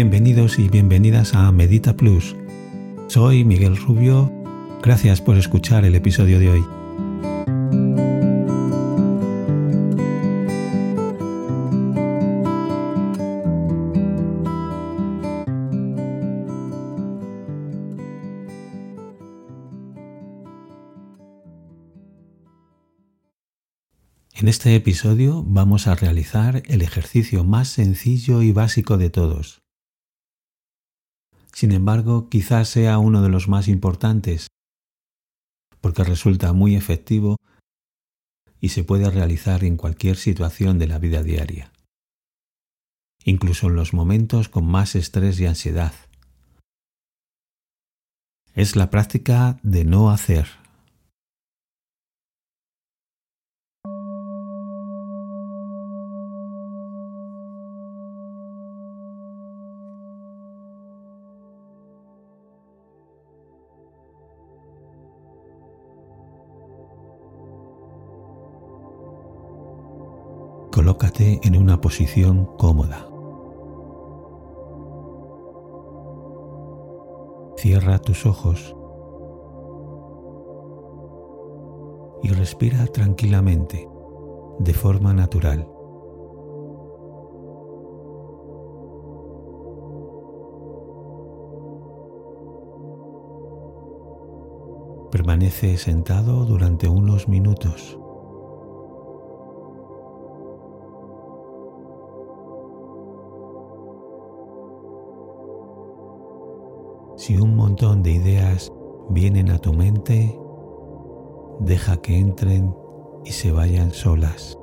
Bienvenidos y bienvenidas a Medita Plus. Soy Miguel Rubio. Gracias por escuchar el episodio de hoy. En este episodio vamos a realizar el ejercicio más sencillo y básico de todos. Sin embargo, quizás sea uno de los más importantes, porque resulta muy efectivo y se puede realizar en cualquier situación de la vida diaria, incluso en los momentos con más estrés y ansiedad. Es la práctica de no hacer. Colócate en una posición cómoda. Cierra tus ojos y respira tranquilamente, de forma natural. Permanece sentado durante unos minutos. Si un montón de ideas vienen a tu mente, deja que entren y se vayan solas.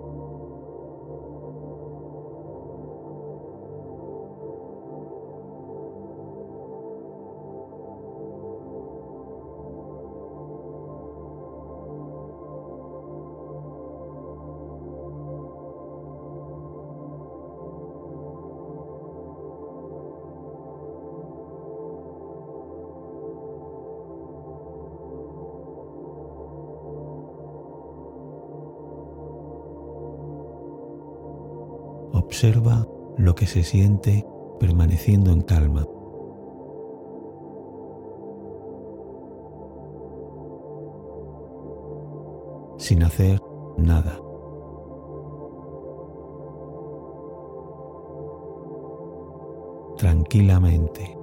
Observa lo que se siente permaneciendo en calma. Sin hacer nada. Tranquilamente.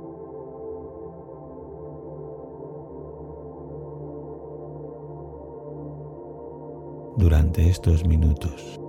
Durante estos minutos.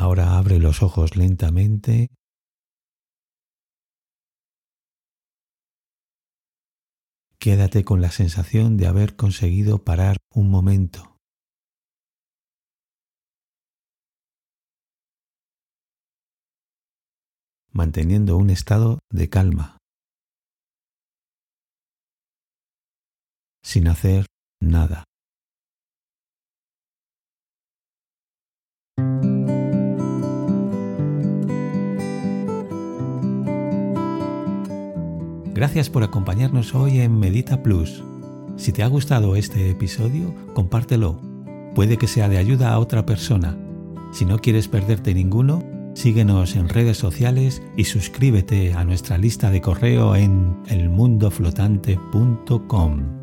Ahora abre los ojos lentamente. Quédate con la sensación de haber conseguido parar un momento. manteniendo un estado de calma, sin hacer nada. Gracias por acompañarnos hoy en Medita Plus. Si te ha gustado este episodio, compártelo. Puede que sea de ayuda a otra persona. Si no quieres perderte ninguno, síguenos en redes sociales y suscríbete a nuestra lista de correo en elmundoflotante.com.